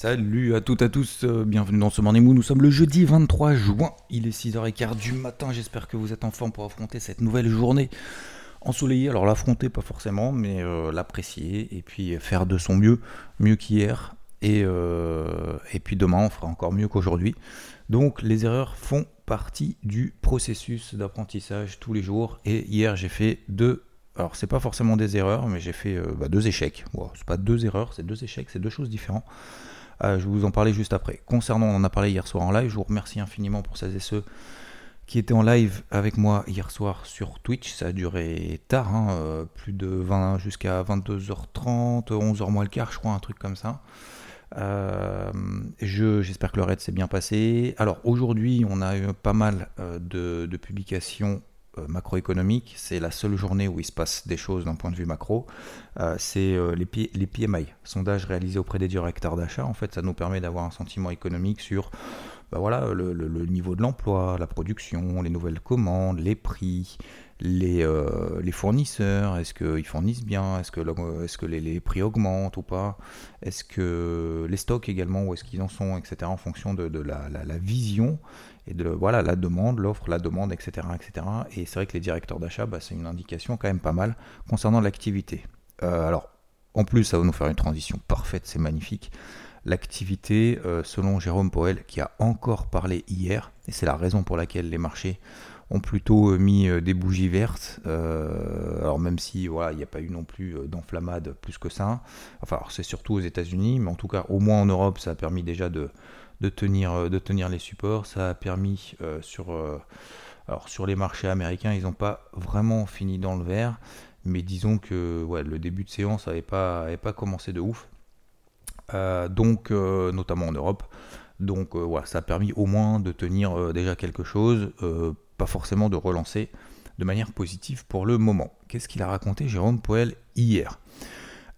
Salut à toutes et à tous, euh, bienvenue dans ce Morning Moon. Nous sommes le jeudi 23 juin, il est 6h15 du matin. J'espère que vous êtes en forme pour affronter cette nouvelle journée ensoleillée. Alors l'affronter, pas forcément, mais euh, l'apprécier et puis faire de son mieux, mieux qu'hier. Et, euh, et puis demain, on fera encore mieux qu'aujourd'hui. Donc les erreurs font partie du processus d'apprentissage tous les jours. Et hier, j'ai fait deux. Alors, c'est pas forcément des erreurs, mais j'ai fait bah, deux échecs. Bon, c'est pas deux erreurs, c'est deux échecs, c'est deux choses différentes. Euh, je vais vous en parler juste après. Concernant, on en a parlé hier soir en live, je vous remercie infiniment pour celles et ceux qui étaient en live avec moi hier soir sur Twitch. Ça a duré tard, hein, euh, plus de 20 jusqu'à 22h30, 11h moins le quart, je crois, un truc comme ça. Euh, J'espère que le raid s'est bien passé. Alors aujourd'hui, on a eu pas mal euh, de, publications euh, macroéconomiques. C'est la seule journée où il se passe des choses d'un point de vue macro. Euh, c'est euh, les, P les PMI, sondage réalisé auprès des directeurs d'achat. En fait, ça nous permet d'avoir un sentiment économique sur bah voilà, le, niveau de l'emploi, la production, les nouvelles commandes, les prix, les, les fournisseurs, est-ce qu'ils fournissent bien, est-ce que, est -ce que les, les, prix augmentent ou pas, est-ce que les stocks également, où est-ce qu'ils en sont, etc., en fonction de, de la, la, vision et de voilà, la demande, l'offre, la demande, etc. etc. Et c'est vrai que les directeurs d'achat, bah, c'est une indication quand même pas mal concernant l'activité. Euh, alors, en plus, ça va nous faire une transition parfaite, c'est magnifique l'activité, euh, selon Jérôme Powell, qui a encore parlé hier, et c'est la raison pour laquelle les marchés ont plutôt euh, mis des bougies vertes. Alors même si voilà, il n'y a pas eu non plus d'enflammade plus que ça. Enfin, c'est surtout aux États-Unis, mais en tout cas, au moins en Europe, ça a permis déjà de, de, tenir, de tenir les supports. Ça a permis euh, sur, euh, sur les marchés américains, ils n'ont pas vraiment fini dans le vert. Mais disons que le début de séance n'avait pas, avait pas commencé de ouf. Euh, donc, notamment en Europe. Donc ça a permis au moins de tenir déjà quelque chose pas forcément de relancer de manière positive pour le moment. Qu'est-ce qu'il a raconté Jérôme Poel hier?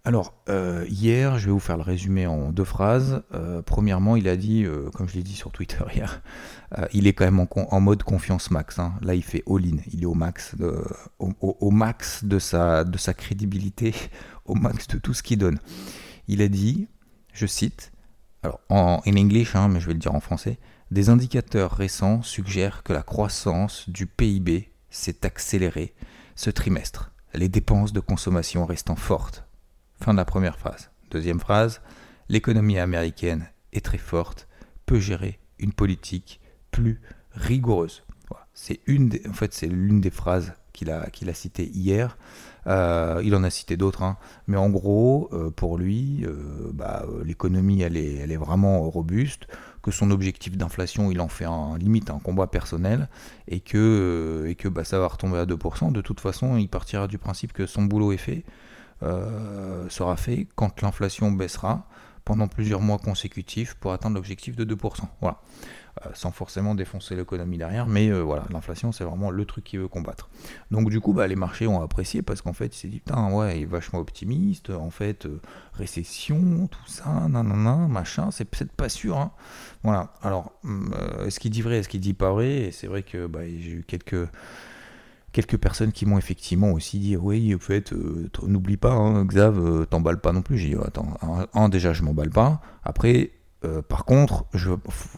Alors, euh, hier, je vais vous faire le résumé en deux phrases. Euh, premièrement, il a dit, euh, comme je l'ai dit sur Twitter hier, il est quand même en, mode confiance max. Hein. Là, il fait all-in. Il est au max, de, au, max de sa, de sa crédibilité, au max de tout ce qu'il donne. Il a dit, je cite, alors en in English, hein, mais je vais le dire en français, des indicateurs récents suggèrent que la croissance du PIB s'est accélérée ce trimestre, les dépenses de consommation restant fortes. Fin de la première phrase. Deuxième phrase, l'économie américaine est très forte, peut gérer une politique plus rigoureuse. C'est une des, en fait, c'est l'une des phrases qu'il a, citées hier. Euh, il en a cité d'autres, hein. mais en gros, euh, pour lui, euh, bah, l'économie, elle est, elle vraiment robuste que son objectif d'inflation, il en fait un, limite un combat personnel, et que, et que bah, ça va retomber à 2%. De toute façon, il partira du principe que son boulot est fait, euh, sera fait quand l'inflation baissera pendant plusieurs mois consécutifs pour atteindre l'objectif de 2%. Voilà. Euh, sans forcément défoncer l'économie derrière, mais euh, voilà, l'inflation c'est vraiment le truc qu'il veut combattre. Donc du coup, bah, les marchés ont apprécié parce qu'en fait, il s'est dit, putain, ouais, il est vachement optimiste, en fait, récession, tout ça, nanana, machin, c'est peut-être pas sûr. Hein. Voilà, alors, est-ce qu'il dit vrai, est-ce qu'il dit pas vrai? Et c'est vrai que bah, j'ai eu quelques quelques personnes qui m'ont effectivement aussi dit oui en fait euh, n'oublie pas hein, Xav euh, t'emballes pas non plus j'ai dit attends un, déjà je m'emballe pas après euh, par contre, je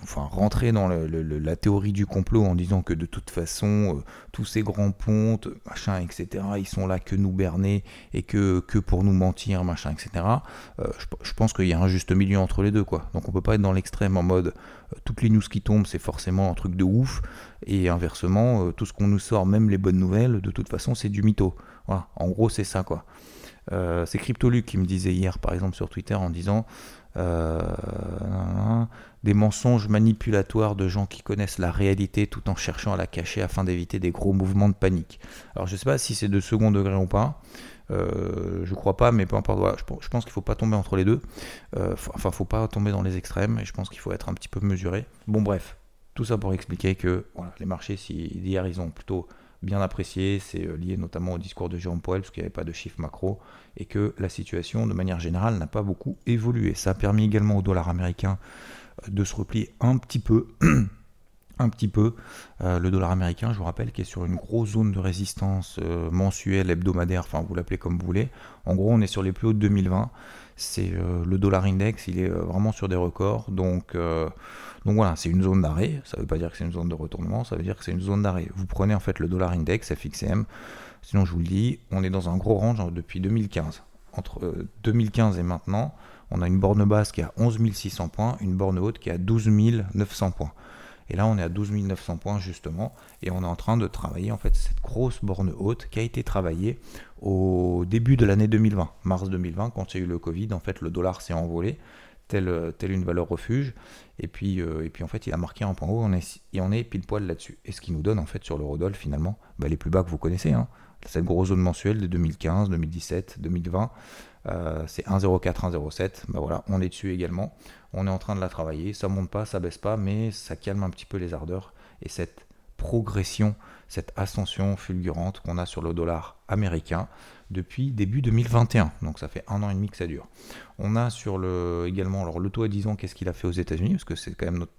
enfin, rentrer dans la théorie du complot en disant que de toute façon, euh, tous ces grands pontes, machin, etc., ils sont là que nous berner et que, que pour nous mentir, machin, etc., je, pense qu'il y a un juste milieu entre les deux, quoi. Donc on peut pas être dans l'extrême en mode toutes les news qui tombent, c'est forcément un truc de ouf, et inversement, euh, tout ce qu'on nous sort, même les bonnes nouvelles, de toute façon, c'est du mytho. Voilà, en gros, c'est ça, quoi. c'est CryptoLuc qui me disait hier, par exemple, sur Twitter, en disant euh, des mensonges manipulatoires de gens qui connaissent la réalité tout en cherchant à la cacher afin d'éviter des gros mouvements de panique. Alors je sais pas si c'est de second degré ou pas, Euh, je crois pas, mais peu importe. Je, pense qu'il faut pas tomber entre les deux. Euh, enfin, faut pas tomber dans les extrêmes. Et je pense qu'il faut être un petit peu mesuré. Bon, bref, tout ça pour expliquer que les marchés, si d'hier, ils ont plutôt bien apprécié. C'est euh, lié notamment au discours de Jérôme Powell, parce qu'il n'y avait pas de chiffre macro, et que la situation, de manière générale, n'a pas beaucoup évolué. Ça a permis également au dollar américain euh, de se replier un petit peu. un petit peu euh, le dollar américain, je vous rappelle, qui est sur une grosse zone de résistance mensuelle, hebdomadaire, enfin vous l'appelez comme vous voulez. En gros, on est sur les plus hauts de 2020. C'est le dollar index, il est vraiment sur des records. Donc donc voilà, c'est une zone d'arrêt. Ça ne veut pas dire que c'est une zone de retournement, ça veut dire que c'est une zone d'arrêt. Vous prenez en fait le dollar index, FXM. Sinon, je vous le dis, on est dans un gros range depuis 2015. Entre 2015 euh, et maintenant, on a une borne basse qui est à 11 600 points, une borne haute qui est à 12 900 points. Et là, on est à 12 900 points justement, et on est en train de travailler en fait cette grosse borne haute qui a été travaillée au début de l'année 2020, mars 2020, quand il y a eu le Covid. En fait, le dollar s'est envolé, telle, une valeur refuge. Et puis, euh, et puis en fait, il a marqué un point haut et on est pile poil là-dessus. Et ce qui nous donne en fait sur l'eurodoll finalement bah, les plus bas que vous connaissez. Hein. Cette grosse zone mensuelle de 2015, 2017, 2020, c'est 1,04, 1,07. Bah voilà, on est dessus également. On est en train de la travailler. Ça monte pas, ça baisse pas, mais ça calme un petit peu les ardeurs. Et cette progression, cette ascension fulgurante qu'on a sur le dollar américain, depuis début 2021. Donc ça fait un an et demi que ça dure. On a sur le également alors le taux à 10 ans, qu'est-ce qu'il a fait aux États-Unis? Parce que c'est quand même notre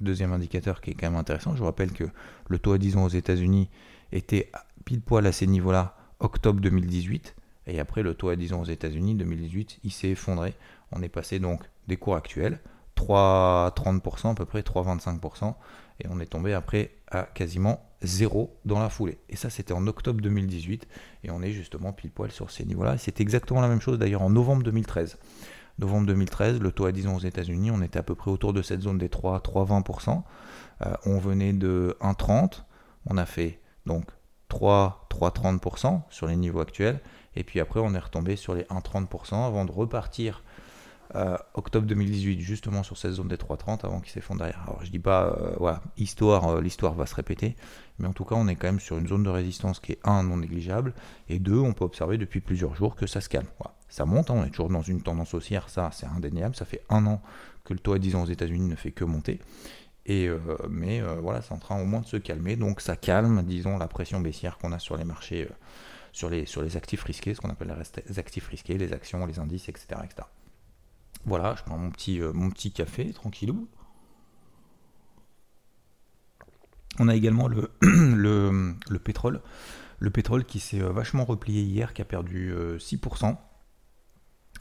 deuxième indicateur qui est quand même intéressant. Je vous rappelle que le taux à 10 ans aux États-Unis était pile poil à ces niveaux-là octobre 2018. Et après, le taux à 10 ans aux États-Unis 2018, il s'est effondré. On est passé donc des cours actuels, 3,30% à peu près, 3,25%. Et on est tombé après à quasiment zéro dans la foulée. Et ça, c'était en octobre 2018. Et on est justement pile poil sur ces niveaux-là. C'est exactement la même chose d'ailleurs en novembre 2013. Novembre 2013, le taux à 10 ans aux États-Unis, on était à peu près autour de cette zone des 3, 3,20%. Euh, on venait de 1,30. On a fait donc 3, 3,30% sur les niveaux actuels. Et puis après, on est retombé sur les 1,30% avant de repartir euh, octobre 2018, justement sur cette zone des 3,30 avant qu'il s'effondre derrière. Alors je dis pas, euh, voilà, histoire, euh, l'histoire va se répéter, mais en tout cas on est quand même sur une zone de résistance qui est un non négligeable et deux, on peut observer depuis plusieurs jours que ça se calme. Ça monte, hein, on est toujours dans une tendance haussière, ça c'est indéniable. Ça fait un an que le taux à 10 ans aux États-Unis ne fait que monter. Et mais voilà, c'est en train au moins de se calmer, donc ça calme, disons, la pression baissière qu'on a sur les marchés, sur, les, sur les actifs risqués, ce qu'on appelle les actifs risqués, les actions, les indices, etc. etc. Voilà, je prends mon petit, euh, mon petit café, tranquillou. On a également le, le, pétrole. Le pétrole qui s'est euh, vachement replié hier, qui a perdu 6%. Euh,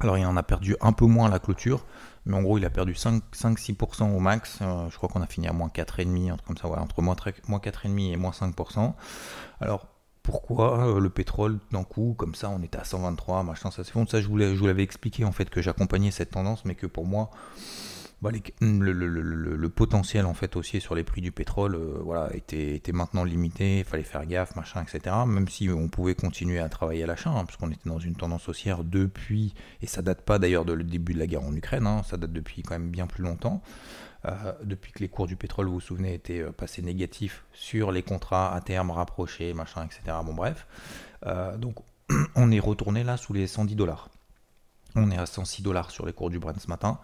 Alors il en a perdu un peu moins à la clôture, mais en gros il a perdu 5-6% au max. je crois qu'on a fini à moins 4,5, entre, comme ça, entre moins 4,5 et moins 5%. Alors pourquoi euh, le pétrole d'un coup, comme ça, on était à 123, machin, ça s'effondre. Ça, je vous l'avais expliqué en fait que j'accompagnais cette tendance, mais que pour moi, bah, le, potentiel en fait haussier sur les prix du pétrole, euh, voilà, était, maintenant limité. Il fallait faire gaffe, machin, etc. Même si on pouvait continuer à travailler à l'achat, hein, parce qu'on était dans une tendance haussière depuis, et ça date pas d'ailleurs du début de la guerre en Ukraine, hein, ça date depuis quand même bien plus longtemps. Euh, depuis que les cours du pétrole, vous vous souvenez, étaient euh, passés négatifs sur les contrats à terme rapprochés, machin, etc. Bon, bref. Donc, on est retourné là sous les 110 dollars. On est à 106 dollars sur les cours du Brent ce matin.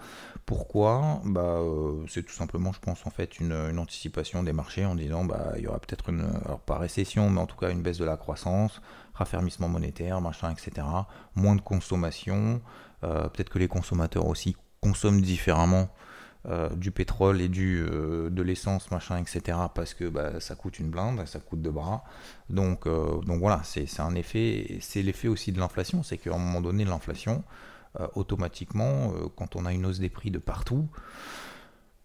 Pourquoi? Bah, C'est tout simplement, je pense, en fait, une, anticipation des marchés en disant bah, il y aura peut-être une, alors pas récession, mais en tout cas une baisse de la croissance, raffermissement monétaire, machin, etc. Moins de consommation. peut-être que les consommateurs aussi consomment différemment euh, du pétrole et du, euh, de l'essence, machin, etc. Parce que bah, ça coûte une blinde, ça coûte deux bras. Donc, euh, donc voilà, c'est un effet, c'est l'effet aussi de l'inflation, c'est qu'à un moment donné, l'inflation, automatiquement, quand on a une hausse des prix de partout,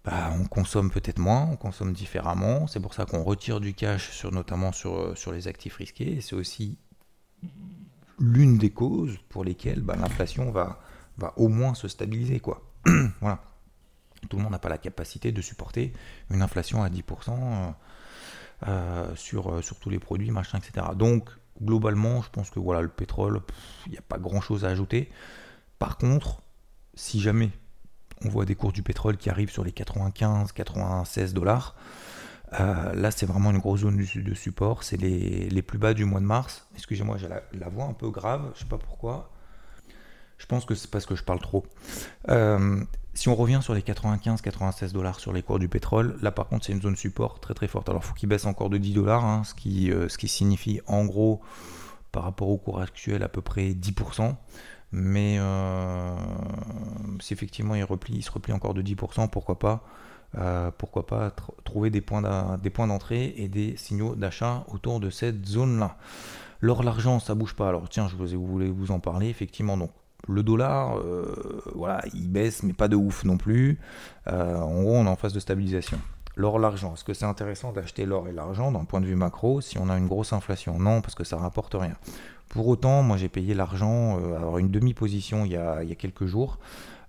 bah, on consomme peut-être moins, on consomme différemment. C'est pour ça qu'on retire du cash, sur, notamment sur, sur les actifs risqués. C'est aussi l'une des causes pour lesquelles bah, l'inflation va, va au moins se stabiliser. quoi. voilà. Tout le monde n'a pas la capacité de supporter une inflation à 10% euh, euh, sur, euh, sur tous les produits, machin, etc. Donc, globalement, je pense que voilà, le pétrole, il n'y a pas grand chose à ajouter. Par contre, si jamais on voit des cours du pétrole qui arrivent sur les 95, 96 dollars, Euh, là, c'est vraiment une grosse zone de support. C'est les, plus bas du mois de mars. Excusez-moi, j'ai la, voix un peu grave. Je sais pas pourquoi. Je pense que c'est parce que je parle trop. Euh, si on revient sur les 95-96 dollars sur les cours du pétrole, là par contre c'est une zone support très très forte. Alors il faut qu'il baisse encore de 10 dollars, hein, ce, qui, euh, ce qui signifie en gros par rapport au cours actuel à peu près 10%. Mais si effectivement il, replie, il se replie encore de 10%, pourquoi pas euh, pourquoi pas trouver des points d'entrée et des signaux d'achat autour de cette zone-là. L'or, l'argent, ça bouge pas. Alors tiens, je voulais vous en parler. Effectivement, donc le dollar, euh, voilà, il baisse, mais pas de ouf non plus. Euh, en gros, on est en phase de stabilisation. L'or, l'argent, est-ce que c'est intéressant d'acheter l'or et l'argent d'un point de vue macro si on a une grosse inflation? Non, parce que ça rapporte rien. Pour autant, moi j'ai payé l'argent, alors une demi-position il, il, y a quelques jours.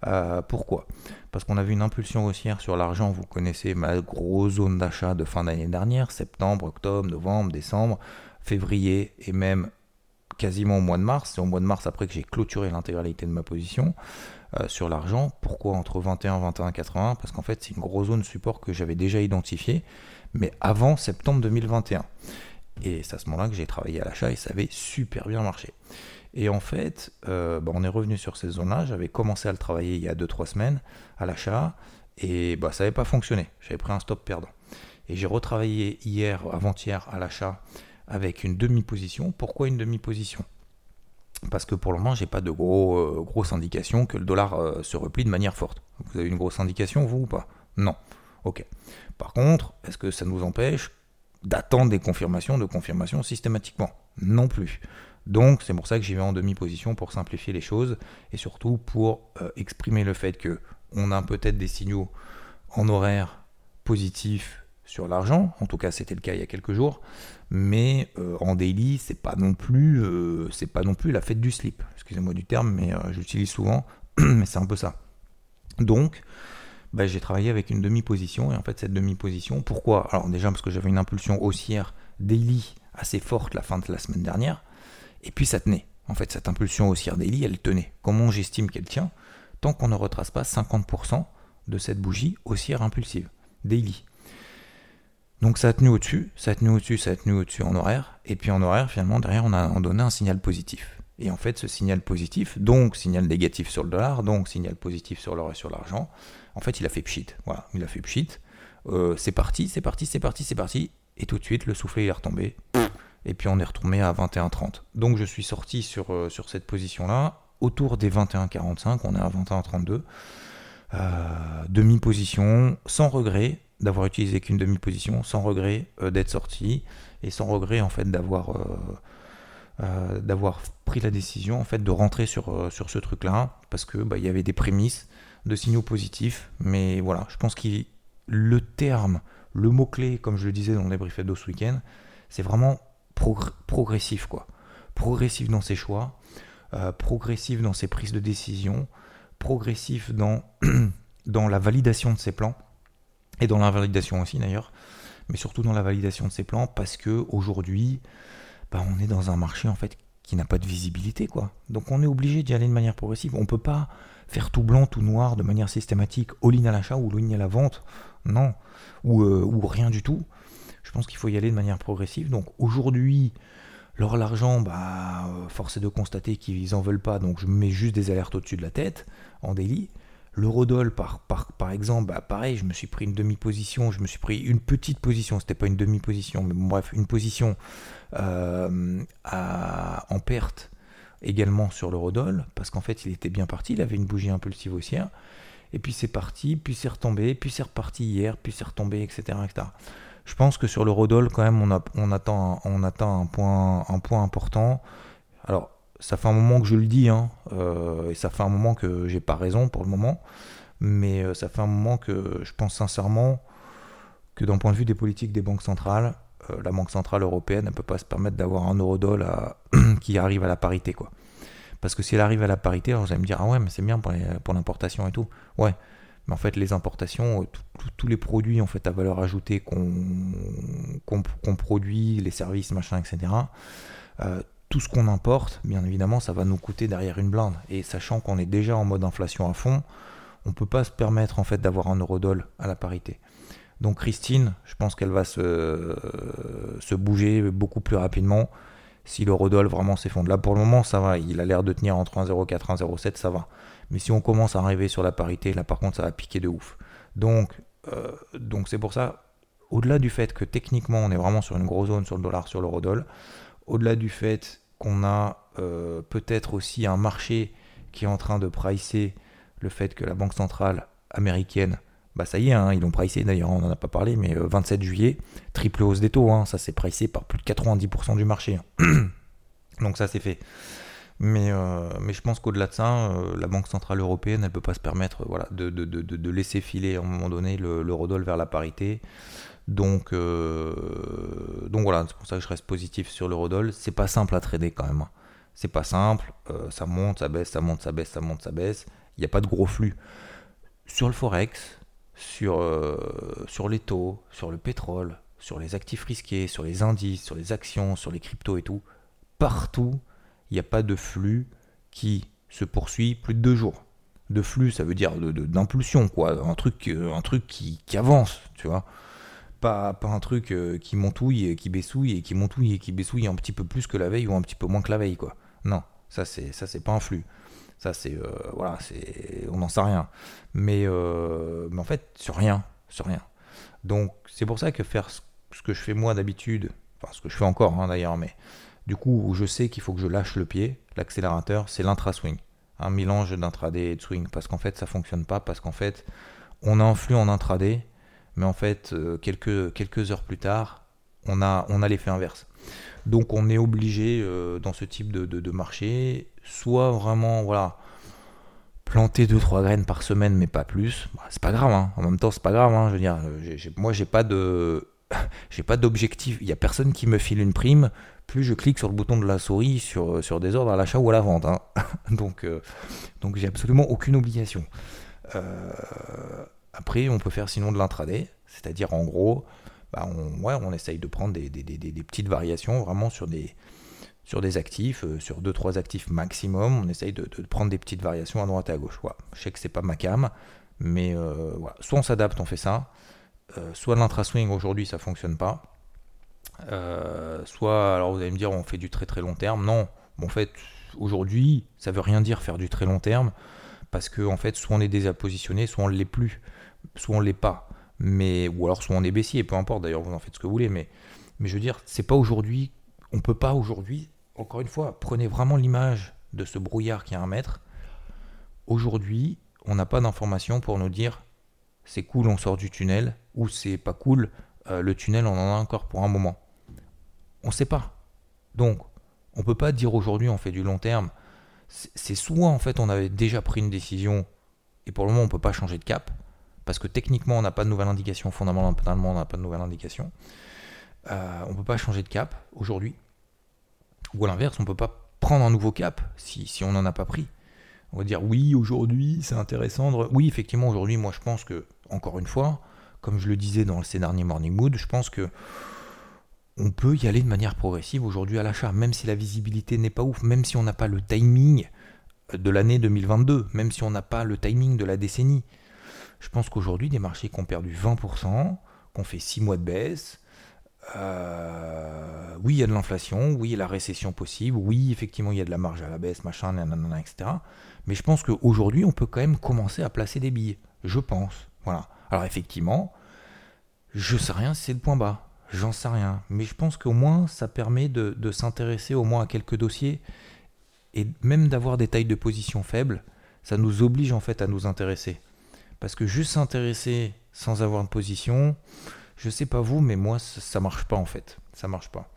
Euh, pourquoi? Parce qu'on a vu une impulsion haussière sur l'argent, vous connaissez ma grosse zone d'achat de fin d'année dernière, septembre, octobre, novembre, décembre, février et même quasiment au mois de mars. C'est au mois de mars après que j'ai clôturé l'intégralité de ma position euh, sur l'argent. Pourquoi entre 21 21 80 Parce qu'en fait c'est une grosse zone support que j'avais déjà identifiée, mais avant septembre 2021. Et c'est à ce moment-là que j'ai travaillé à l'achat et ça avait super bien marché. Et en fait, euh, bah, on est revenu sur ces zones-là. J'avais commencé à le travailler il y a 2-3 semaines à l'achat et bah, ça n'avait pas fonctionné. J'avais pris un stop perdant. Et j'ai retravaillé hier, avant-hier à l'achat avec une demi-position. Pourquoi une demi-position? Parce que pour le moment, j'ai pas de gros, euh, grosse indication que le dollar euh, se replie de manière forte. Vous avez une grosse indication, vous ou pas? Non. Ok. Par contre, est-ce que ça nous empêche d'attendre des confirmations de confirmation systématiquement Non plus. Donc c'est pour ça que j'y vais en demi-position pour simplifier les choses et surtout pour euh, exprimer le fait que on a peut-être des signaux en horaire positifs sur l'argent, en tout cas c'était le cas il y a quelques jours, mais euh, en daily c'est pas non plus euh, c'est pas non plus la fête du slip. Excusez-moi du terme, mais j'utilise souvent, mais c'est un peu ça. Donc bah, j'ai travaillé avec une demi-position et en fait cette demi-position, pourquoi? Alors déjà parce que j'avais une impulsion haussière daily assez forte la fin de la semaine dernière et puis ça tenait. En fait, cette impulsion haussière daily, elle tenait. Comment j'estime qu'elle tient? Tant qu'on ne retrace pas 50% de cette bougie haussière impulsive, daily. Donc ça a tenu au-dessus, ça a tenu au-dessus, ça a tenu au-dessus en horaire, et puis en horaire, finalement, derrière, on a donné un signal positif. Et en fait, ce signal positif, donc signal négatif sur le dollar, donc signal positif sur l'or et sur l'argent, en fait, il a fait pchit. Voilà, il a fait pchit. Euh, c'est parti, c'est parti, c'est parti, c'est parti. Et tout de suite, le soufflet est retombé et puis on est retourné à 21,30. Donc je suis sorti sur, euh, sur cette position-là, autour des 21,45, on est à 21,32. Euh, demi-position, sans regret d'avoir utilisé qu'une demi-position, sans regret d'être sorti, et sans regret en fait d'avoir d'avoir pris la décision en fait de rentrer sur, sur ce truc-là, parce que bah, il y avait des prémices de signaux positifs, mais voilà, je pense que le terme, le mot-clé, comme je le disais dans le débrief de ce week-end, c'est vraiment progressif, quoi. Progressif dans ses choix, euh, progressif dans ses prises de décision, progressif dans, dans la validation de ses plans, et dans l'invalidation aussi d'ailleurs, mais surtout dans la validation de ses plans, parce que aujourd'hui, bah, on est dans un marché en fait qui n'a pas de visibilité, quoi. Donc on est obligé d'y aller de manière progressive. On peut pas faire tout blanc, tout noir de manière systématique, all-in à l'achat ou all-in à la vente, non, ou, euh, ou rien du tout. Je pense qu'il faut y aller de manière progressive. Donc aujourd'hui, leur l'argent, bah, euh, force est de constater qu'ils en veulent pas, donc je mets juste des alertes au-dessus de la tête en délit. L'eurodoll, par, par, exemple, bah, pareil, je me suis pris une demi-position, je me suis pris une petite position, c'était pas une demi-position, mais bref, une position euh, en perte également sur l'eurodoll, parce qu'en fait il était bien parti, il avait une bougie impulsive haussière, et puis c'est parti, puis c'est retombé, puis c'est reparti hier, puis c'est retombé, etc.. Je pense que sur le Rodol, quand même, on, on attend un point, un point important. Alors, ça fait un moment que je le dis, hein, euh, et ça fait un moment que j'ai pas raison pour le moment, mais euh, ça fait un moment que je pense sincèrement que d'un point de vue des politiques des banques centrales, euh, la Banque Centrale Européenne ne peut pas se permettre d'avoir un Eurodol qui arrive à la parité. quoi. Parce que si elle arrive à la parité, vous allez me dire, ah ouais, mais c'est bien pour, l'importation et tout. Ouais, mais en fait, les importations, tous les produits fait à valeur ajoutée qu'on produit, les services, machin, etc. tout ce qu'on importe, bien évidemment, ça va nous coûter derrière une blinde. Et sachant qu'on est déjà en mode inflation à fond, on ne peut pas se permettre en fait d'avoir un eurodoll à la parité. Donc Christine, je pense qu'elle va se, bouger beaucoup plus rapidement si le Rodol vraiment s'effondre. Là pour le moment ça va, il a l'air de tenir entre 1,04 et 1,07, ça va. Mais si on commence à arriver sur la parité, là par contre ça va piquer de ouf. Donc euh, c'est pour ça, au-delà du fait que techniquement on est vraiment sur une grosse zone sur le dollar, sur le Rodol, au-delà du fait qu'on a euh, peut-être aussi un marché qui est en train de pricer le fait que la Banque centrale américaine, bah ça y est, hein, ils l'ont pricé d'ailleurs, on n'en a pas parlé, mais 27 euh, juillet, triple hausse des taux, hein, ça s'est pricé par plus de 90% du marché. Hein. Donc ça c'est fait. Mais, euh, mais je pense qu'au-delà de ça, la Banque Centrale Européenne, elle ne peut pas se permettre de, laisser filer à un moment donné l'eurodoll vers la parité. Donc, donc voilà, c'est pour ça que je reste positif sur l'eurodoll. C'est pas simple à trader quand même. C'est pas simple, euh, ça monte, ça baisse, ça monte, ça baisse, ça monte, ça baisse. Il n'y a pas de gros flux. Sur le forex, sur, euh, sur les taux, sur le pétrole, sur les actifs risqués, sur les indices, sur les actions, sur les cryptos et tout, partout, il n'y a pas de flux qui se poursuit plus de deux jours. De flux, ça veut dire d'impulsion, de, quoi. Un truc, euh, un truc qui, qui avance, tu vois. Pas, pas un truc qui montouille, qui baissouille et qui montouille et qui baissouille un petit peu plus que la veille ou un petit peu moins que la veille, quoi. Non, ça c'est ça c'est pas un flux. Ça c'est euh, voilà, c'est on n'en sait rien. Mais, euh, mais en fait sur rien, sur rien. Donc c'est pour ça que faire ce, que je fais moi d'habitude, enfin ce que je fais encore hein, d'ailleurs, mais du coup je sais qu'il faut que je lâche le pied, l'accélérateur, c'est l'intra-swing. Un mélange d'intraday et de swing, parce qu'en fait ça fonctionne pas, parce qu'en fait on a un flux en intraday, mais en fait euh, quelques, quelques heures plus tard, on a, on a l'effet inverse. Donc on est obligé euh, dans ce type de, marché, soit vraiment voilà planter 2-3 graines par semaine, mais pas plus. Bah, c'est pas grave, hein. en même temps c'est pas grave. Hein. Je veux dire, moi j'ai pas de j'ai pas d'objectif. Il y a personne qui me file une prime. Plus je clique sur le bouton de la souris sur, sur des ordres à l'achat ou à la vente. Hein. donc euh, donc j'ai absolument aucune obligation. Euh, après, on peut faire sinon de l'intraday, c'est-à-dire en gros, bah, on, essaye de prendre des, petites variations vraiment sur des, actifs, euh, sur 2-3 actifs maximum. On essaye de, prendre des petites variations à droite et à gauche. Je sais que c'est pas ma cam, mais euh, soit on s'adapte, on fait ça, euh, soit l'intra-swing aujourd'hui ça fonctionne pas. soit, alors vous allez me dire, on fait du très très long terme. Non, en fait, aujourd'hui, ça veut rien dire faire du très long terme, parce que en fait, soit on est déjà positionné, soit on ne l'est plus, soit on ne l'est pas mais ou alors soit on est baissier, peu importe d'ailleurs, vous en faites ce que vous voulez, mais, mais je veux dire, c'est pas aujourd'hui, on peut pas aujourd'hui, encore une fois, prenez vraiment l'image de ce brouillard qui a un mètre. Aujourd'hui, on n'a pas d'information pour nous dire c'est cool, on sort du tunnel, ou c'est pas cool, euh, le tunnel on en a encore pour un moment. On sait pas. Donc, on peut pas dire aujourd'hui on fait du long terme. C'est soit en fait on avait déjà pris une décision et pour le moment on peut pas changer de cap, parce que techniquement on n'a pas de nouvelle indication, fondamentalement on n'a pas de nouvelle indication. Euh, on ne peut pas changer de cap aujourd'hui. Ou à l'inverse, on ne peut pas prendre un nouveau cap si, on n'en a pas pris. On va dire oui, aujourd'hui c'est intéressant. Oui, effectivement, aujourd'hui, moi je pense que, encore une fois, comme je le disais dans ces derniers Morning Mood, je pense que on peut y aller de manière progressive aujourd'hui à l'achat, même si la visibilité n'est pas ouf, même si on n'a pas le timing de l'année 2022, même si on n'a pas le timing de la décennie. Je pense qu'aujourd'hui, des marchés qui ont perdu 20%, qui ont fait 6 mois de baisse, euh, oui, il y a de l'inflation, oui, il y a la récession possible, oui, effectivement, il y a de la marge à la baisse, machin, etc. Mais je pense qu'aujourd'hui, on peut quand même commencer à placer des billets. Je pense. Voilà. Alors, effectivement, je sais rien si c'est le point bas. J'en sais rien. Mais je pense qu'au moins, ça permet de, de s'intéresser au moins à quelques dossiers et même d'avoir des tailles de position faibles. Ça nous oblige en fait à nous intéresser. Parce que juste s'intéresser sans avoir de position, je sais pas vous, mais moi ça, marche pas en fait. Ça marche pas.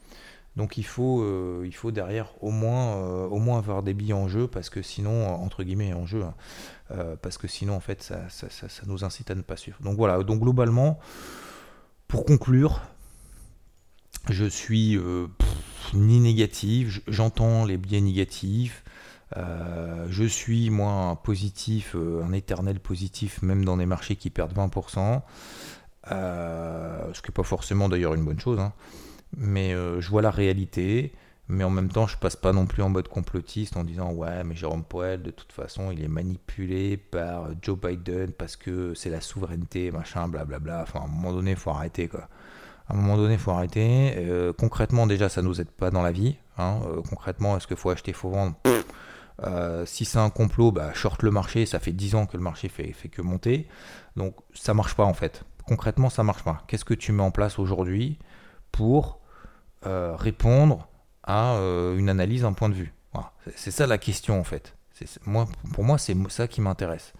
Donc il faut, euh, il faut derrière au moins, euh, au moins avoir des billes en jeu parce que sinon, entre guillemets en jeu, hein, euh, parce que sinon en fait ça, ça, nous incite à ne pas suivre. Donc voilà, donc globalement, pour conclure, je suis ni négatif, j'entends les biais négatifs, euh, je suis, moi, un positif, euh, un éternel positif, même dans des marchés qui perdent 20%, euh, ce qui n'est pas forcément d'ailleurs une bonne chose, hein. mais je vois la réalité, mais en même temps, je passe pas non plus en mode complotiste en disant ouais, mais Jérôme Poel, de toute façon, il est manipulé par Joe Biden parce que c'est la souveraineté, machin, blablabla. Enfin, à un moment donné, faut arrêter quoi. À un moment donné, faut arrêter. Concrètement, déjà, ça nous aide pas dans la vie. Hein. Concrètement, est-ce qu'il faut acheter, faut vendre? Euh, si c'est un complot, bah, short le marché, ça fait 10 ans que le marché fait, fait que monter. Donc ça marche pas en fait. Concrètement, ça marche pas. Qu'est-ce que tu mets en place aujourd'hui pour répondre à euh, une analyse, un point de vue? C'est ça la question en fait. Moi, pour moi, c'est ça qui m'intéresse.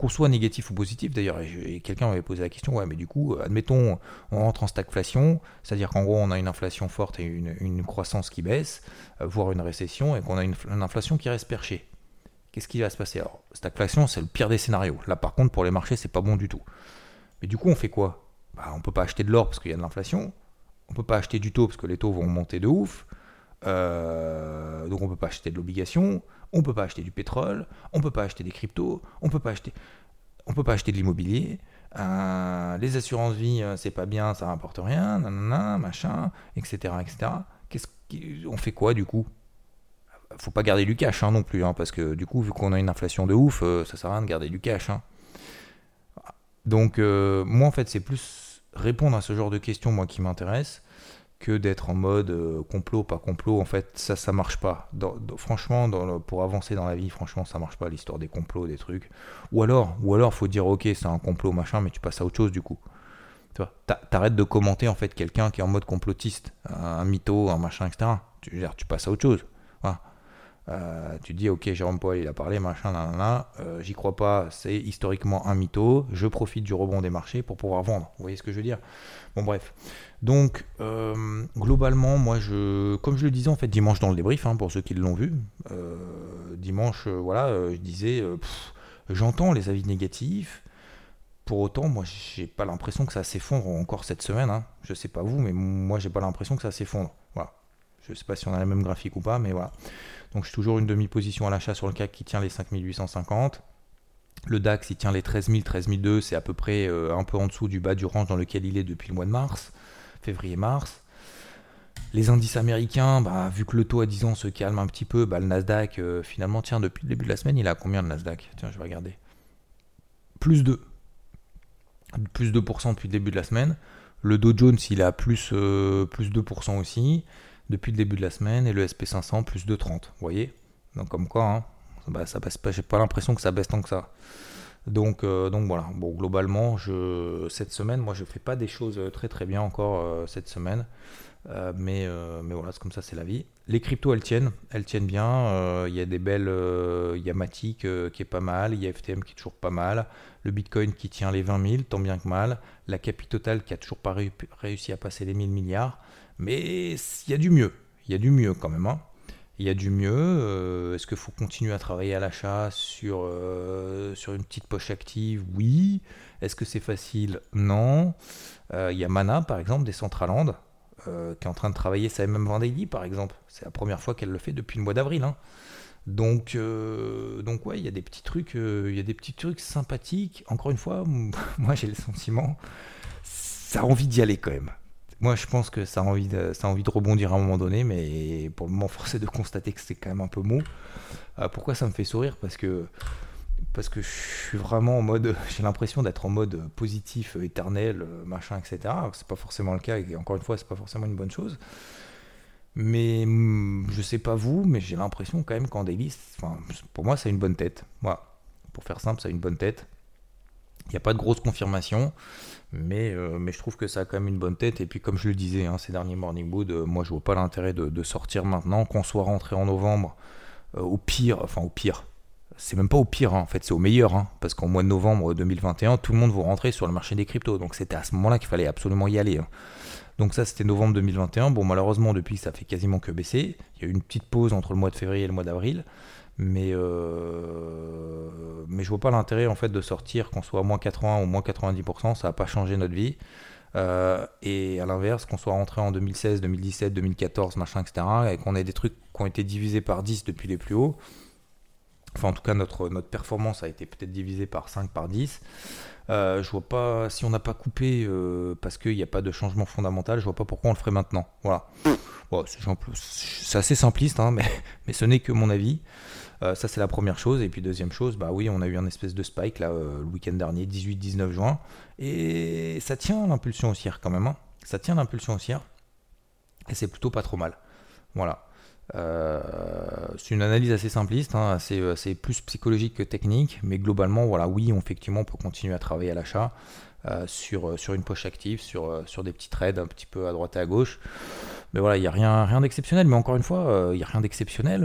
Qu'on soit négatif ou positif, d'ailleurs, et, quelqu'un m'avait posé la question, ouais, mais du coup, admettons, on rentre en stagflation, c'est-à-dire qu'en gros, on a une inflation forte et une, croissance qui baisse, euh, voire une récession, et qu'on a une, inflation qui reste perchée. Qu'est-ce qui va se passer? Alors, stagflation, c'est le pire des scénarios. Là, par contre, pour les marchés, c'est pas bon du tout. Mais du coup, on fait quoi? Bah, On peut pas acheter de l'or parce qu'il y a de l'inflation, on peut pas acheter du taux parce que les taux vont monter de ouf, euh, donc on peut pas acheter de l'obligation, on peut pas acheter du pétrole, on peut pas acheter des cryptos, on peut pas acheter, on peut pas acheter de l'immobilier. Euh, les assurances vie, euh, c'est pas bien, ça rapporte rien, nanana, machin, etc., etc. Qu'est-ce on fait quoi du coup? Faut pas garder du cash hein, non plus, hein, parce que du coup, vu qu'on a une inflation de ouf, ça sert à rien de garder du cash. Hein. Donc moi en fait, c'est plus répondre à ce genre de questions moi qui m'intéresse que d'être en mode euh, complot, pas complot. En fait, ça, ça marche pas. franchement, pour avancer dans la vie, franchement, ça marche pas l'histoire des complots, des trucs. Ou alors, ou alors, faut dire ok, c'est un complot, machin, mais tu passes à autre chose du coup. Tu vois, t'arrêtes de commenter en fait quelqu'un qui est en mode complotiste, un, mytho, un machin, etc. Tu, passes à autre chose. Euh, tu dis, ok, Jérôme Paul, il a parlé, machin, là, là, euh, j'y crois pas, c'est historiquement un mytho, je profite du rebond des marchés pour pouvoir vendre. Vous voyez ce que je veux dire? Bon, bref. Donc, euh, globalement, moi, je, comme je le disais, en fait, dimanche dans le débrief, hein, pour ceux qui l'ont vu, dimanche, voilà, je disais, j'entends les avis négatifs. Pour autant, moi, j'ai pas l'impression que ça s'effondre encore cette semaine. Hein. Je sais pas vous, mais moi, j'ai pas l'impression que ça s'effondre. Voilà. Je sais pas si on a la même graphique ou pas, mais voilà. Donc je suis toujours une demi-position à l'achat sur le CAC qui tient les 5850. Le DAX, il tient les 13 000, 13 002, c'est à peu près euh, un peu en dessous du bas du range dans lequel il est depuis le mois de mars, février-mars. Les indices américains, bah, vu que le taux à 10 ans se calme un petit peu, bah, le Nasdaq, euh, finalement, tiens, depuis le début de la semaine, il a combien de Nasdaq? Tiens, je vais regarder. Plus 2. Plus 2% depuis le début de la semaine. Le Dow Jones, il a plus, euh, plus 2% aussi depuis le début de la semaine et le SP500 plus de 30. Vous voyez? Donc comme quoi, hein, bah, ça baisse pas, j'ai pas l'impression que ça baisse tant que ça. Donc, euh, donc voilà, bon, globalement, je, cette semaine, moi je fais pas des choses très très bien encore euh, cette semaine. Euh, mais, mais voilà, c'est comme ça, c'est la vie. Les cryptos, elles tiennent, elles tiennent bien. Il y a des belles, il y a Matic qui est pas mal, il y a FTM qui est toujours pas mal, le Bitcoin qui tient les 20 000, tant bien que mal, la Capi Total qui a toujours pas réussi à passer les 1000 milliards. Mais il y a du mieux. Il y a du mieux quand même. Hein. Il y a du mieux. Euh, est-ce qu'il faut continuer à travailler à l'achat sur, euh, sur une petite poche active? Oui. Est-ce que c'est facile? Non. Euh, il y a Mana, par exemple, des Centraland, qui est en train de travailler sa MM Vendée par exemple. C'est la première fois qu'elle le fait depuis le mois d'avril. Hein. Donc, donc ouais, il y a des petits trucs, il y a des petits trucs sympathiques. Encore une fois, moi j'ai le sentiment, ça a envie d'y aller quand même. Moi, je pense que ça a, envie de, ça a envie de rebondir à un moment donné, mais pour le moment, force est de constater que c'est quand même un peu mou. Euh, pourquoi ça me fait sourire? Parce que parce que je suis vraiment en mode, j'ai l'impression d'être en mode positif, éternel, machin, etc. C'est pas forcément le cas, et encore une fois, c'est pas forcément une bonne chose. Mais mm, je sais pas vous, mais j'ai l'impression quand même qu'en enfin, pour moi, ça a une bonne tête. Voilà. Pour faire simple, ça a une bonne tête. Il n'y a pas de grosse confirmation. Mais, euh, mais je trouve que ça a quand même une bonne tête. Et puis, comme je le disais, hein, ces derniers Morning Mood, euh, moi, je vois pas l'intérêt de, sortir maintenant, qu'on soit rentré en novembre. Euh, au pire, enfin, au pire, c'est même pas au pire, hein, en fait, c'est au meilleur. Hein, parce qu'en mois de novembre 2021, tout le monde va rentrer sur le marché des cryptos. Donc, c'était à ce moment-là qu'il fallait absolument y aller. Donc, ça, c'était novembre 2021. Bon, malheureusement, depuis, ça fait quasiment que baisser. Il y a eu une petite pause entre le mois de février et le mois d'avril. Mais, euh, mais je vois pas l'intérêt en fait de sortir qu'on soit à moins 80 ou moins 90%, ça va pas changer notre vie. Euh, et à l'inverse, qu'on soit rentré en 2016, 2017, 2014, machin, etc., et qu'on ait des trucs qui ont été divisés par 10 depuis les plus hauts, Enfin, en tout cas, notre, notre performance a été peut-être divisée par 5, par 10. Euh, je vois pas, si on n'a pas coupé euh, parce qu'il n'y a pas de changement fondamental, je vois pas pourquoi on le ferait maintenant. Voilà. c'est assez simpliste, hein, mais, mais ce n'est que mon avis. Euh, ça, c'est la première chose. Et puis, deuxième chose, bah oui, on a eu un espèce de spike là, le week-end dernier, 18-19 juin. Et ça tient l'impulsion haussière quand même. Hein. Ça tient l'impulsion haussière. Et c'est plutôt pas trop mal. Voilà. Euh, c'est une analyse assez simpliste, hein, assez, plus psychologique que technique, mais globalement, voilà, oui, effectivement, on peut continuer à travailler à l'achat euh, sur, sur une poche active, sur, sur des petits trades un petit peu à droite et à gauche. Mais voilà, il n'y a rien, rien d'exceptionnel. Mais encore une fois, euh, il n'y a rien d'exceptionnel.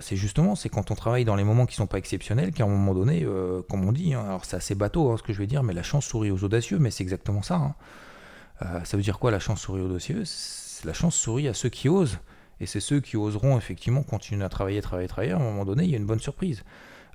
c'est justement, c'est quand on travaille dans les moments qui ne sont pas exceptionnels qu'à un moment donné, comme on dit, hein, alors c'est assez bateau hein, ce que je vais dire, mais la chance sourit aux audacieux, mais c'est exactement ça. ça veut dire quoi la chance sourit aux audacieux? La chance sourit à ceux qui osent. Et c'est ceux qui oseront effectivement continuer à travailler, travailler, travailler. À un moment donné, il y a une bonne surprise.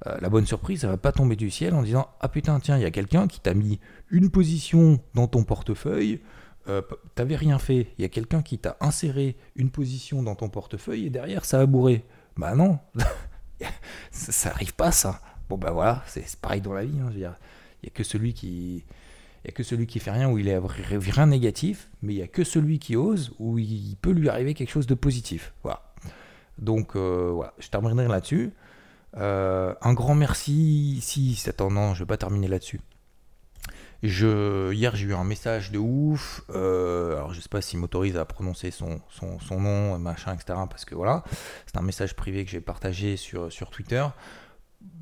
Euh, la bonne surprise, ça va pas tomber du ciel en disant Ah putain, tiens, il y a quelqu'un qui t'a mis une position dans ton portefeuille. Euh, t'avais rien fait. Il y a quelqu'un qui t'a inséré une position dans ton portefeuille et derrière ça a bourré. Bah non, ça, n'arrive pas ça. Bon bah voilà, c'est pareil dans la vie. Hein, il n'y a que celui qui il a que celui qui fait rien où il est rien négatif, mais il n'y a que celui qui ose où il peut lui arriver quelque chose de positif. Voilà. Donc euh, voilà, je terminerai là-dessus. Euh, un grand merci. Si, attends, non, je vais pas terminer là-dessus. Hier, j'ai eu un message de ouf. Euh, alors, je sais pas s'il m'autorise à prononcer son, son, nom, machin, etc. Parce que voilà, c'est un message privé que j'ai partagé sur, sur Twitter.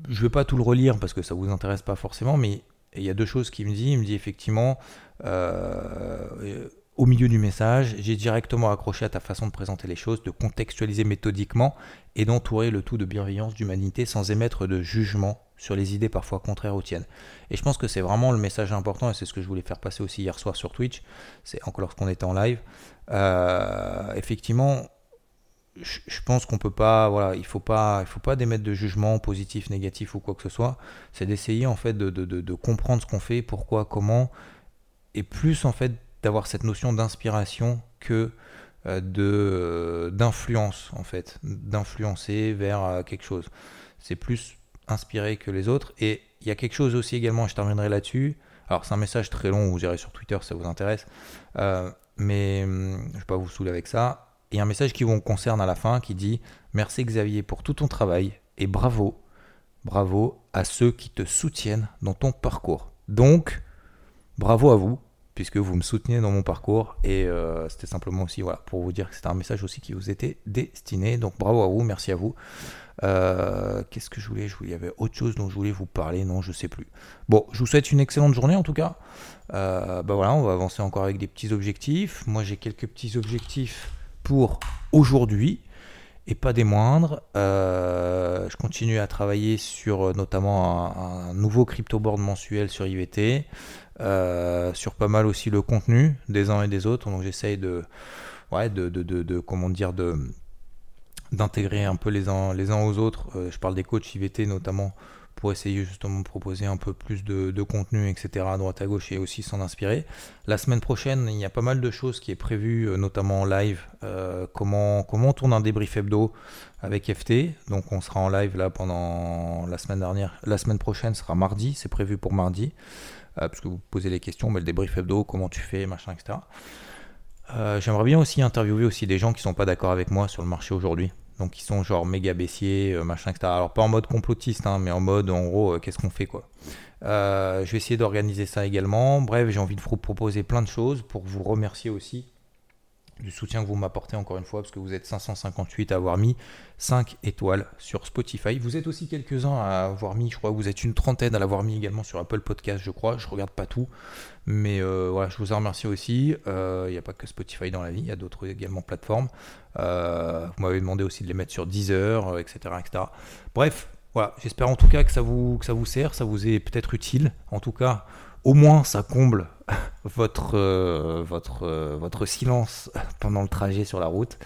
Je vais pas tout le relire parce que ça vous intéresse pas forcément, mais il y a deux choses qu'il me dit. Il me dit effectivement, euh, au milieu du message, j'ai directement accroché à ta façon de présenter les choses, de contextualiser méthodiquement et d'entourer le tout de bienveillance, d'humanité, sans émettre de jugement sur les idées parfois contraires aux tiennes. Et je pense que c'est vraiment le message important, et c'est ce que je voulais faire passer aussi hier soir sur Twitch, c'est encore lorsqu'on était en live. Euh, effectivement, je pense qu'on peut pas, voilà, il faut pas, il faut pas d'émettre de jugement positif, négatif ou quoi que ce soit. C'est d'essayer en fait de, de, de, comprendre ce qu'on fait, pourquoi, comment, et plus en fait d'avoir cette notion d'inspiration que euh, de euh, d'influence en fait, d'influencer vers euh, quelque chose. C'est plus inspiré que les autres. Et il y a quelque chose aussi également, je terminerai là-dessus. Alors c'est un message très long, vous irez sur Twitter si ça vous intéresse, mais hum, je vais pas vous saouler avec ça et un message qui vous concerne à la fin qui dit Merci Xavier pour tout ton travail et bravo, bravo à ceux qui te soutiennent dans ton parcours. Donc, bravo à vous, puisque vous me soutenez dans mon parcours. Et euh, c'était simplement aussi voilà, pour vous dire que c'était un message aussi qui vous était destiné. Donc bravo à vous, merci à vous. Euh, qu'est-ce que je voulais? Je voulais, Il y avait autre chose dont je voulais vous parler, non, je sais plus. Bon, je vous souhaite une excellente journée en tout cas. Euh, bah voilà, on va avancer encore avec des petits objectifs. Moi j'ai quelques petits objectifs pour aujourd'hui et pas des moindres. Je continue à travailler sur notamment un, nouveau crypto board mensuel sur IVT, sur pas mal aussi le contenu des uns et des autres. Donc j'essaye de, ouais, de, de, de, comment dire, de d'intégrer un peu les uns, les uns aux autres. je parle des coachs IVT notamment pour essayer justement de proposer un peu plus de, contenu, etc. à droite à gauche et aussi s'en inspirer. La semaine prochaine, il y a pas mal de choses qui est prévues, euh, notamment en live. Euh, comment, comment on tourne un débrief hebdo avec FT. Donc on sera en live là pendant la semaine dernière. La semaine prochaine sera mardi, c'est prévu pour mardi. Euh, parce que vous posez les questions, mais le débrief hebdo, comment tu fais, machin, etc. J'aimerais bien aussi interviewer aussi des gens qui sont pas d'accord avec moi sur le marché aujourd'hui donc ils sont genre méga baissiers, euh, machin, etc. Alors pas en mode complotiste, hein, mais en mode en gros, euh, qu'est-ce qu'on fait quoi. Euh, je vais essayer d'organiser ça également. Bref, j'ai envie de vous proposer plein de choses pour vous remercier aussi du soutien que vous m'apportez encore une fois, parce que vous êtes 558 à avoir mis 5 étoiles sur Spotify. Vous êtes aussi quelques-uns à avoir mis, je crois vous êtes une trentaine à l'avoir mis également sur Apple Podcast, je crois. Je regarde pas tout, mais euh, voilà, je vous en remercie aussi. Euh, il n'y a pas que Spotify dans la vie, il y a d'autres également plateformes. Euh, vous m'avez demandé aussi de les mettre sur Deezer, etc., etc. Bref, voilà, j'espère en tout cas que ça vous, que ça vous sert, ça vous est peut-être utile. En tout cas, au moins ça comble votre, euh, euh, votre silence pendant le trajet sur la route,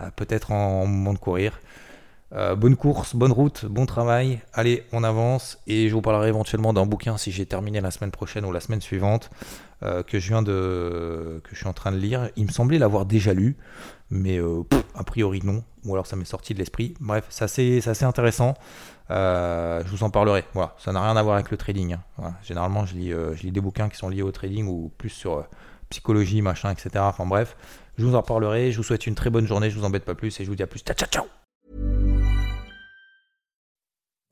euh, peut-être en, moment de courir. Euh, bonne course, bonne route, bon travail. Allez, on avance et je vous parlerai éventuellement d'un bouquin si j'ai terminé la semaine prochaine ou la semaine suivante euh, que je viens de que je suis en train de lire. Il me semblait l'avoir déjà lu, mais euh, a priori non, ou alors ça m'est sorti de l'esprit. Bref, c'est assez, assez, intéressant. je vous en parlerai. Voilà, ça n'a rien à voir avec le trading. Hein. Généralement, je lis, je lis des bouquins qui sont liés au trading ou plus sur psychologie, machin, etc. Enfin bref, je vous en reparlerai. Je vous souhaite une très bonne journée. Je vous embête pas plus et je vous dis à plus. Ciao, ciao, ciao.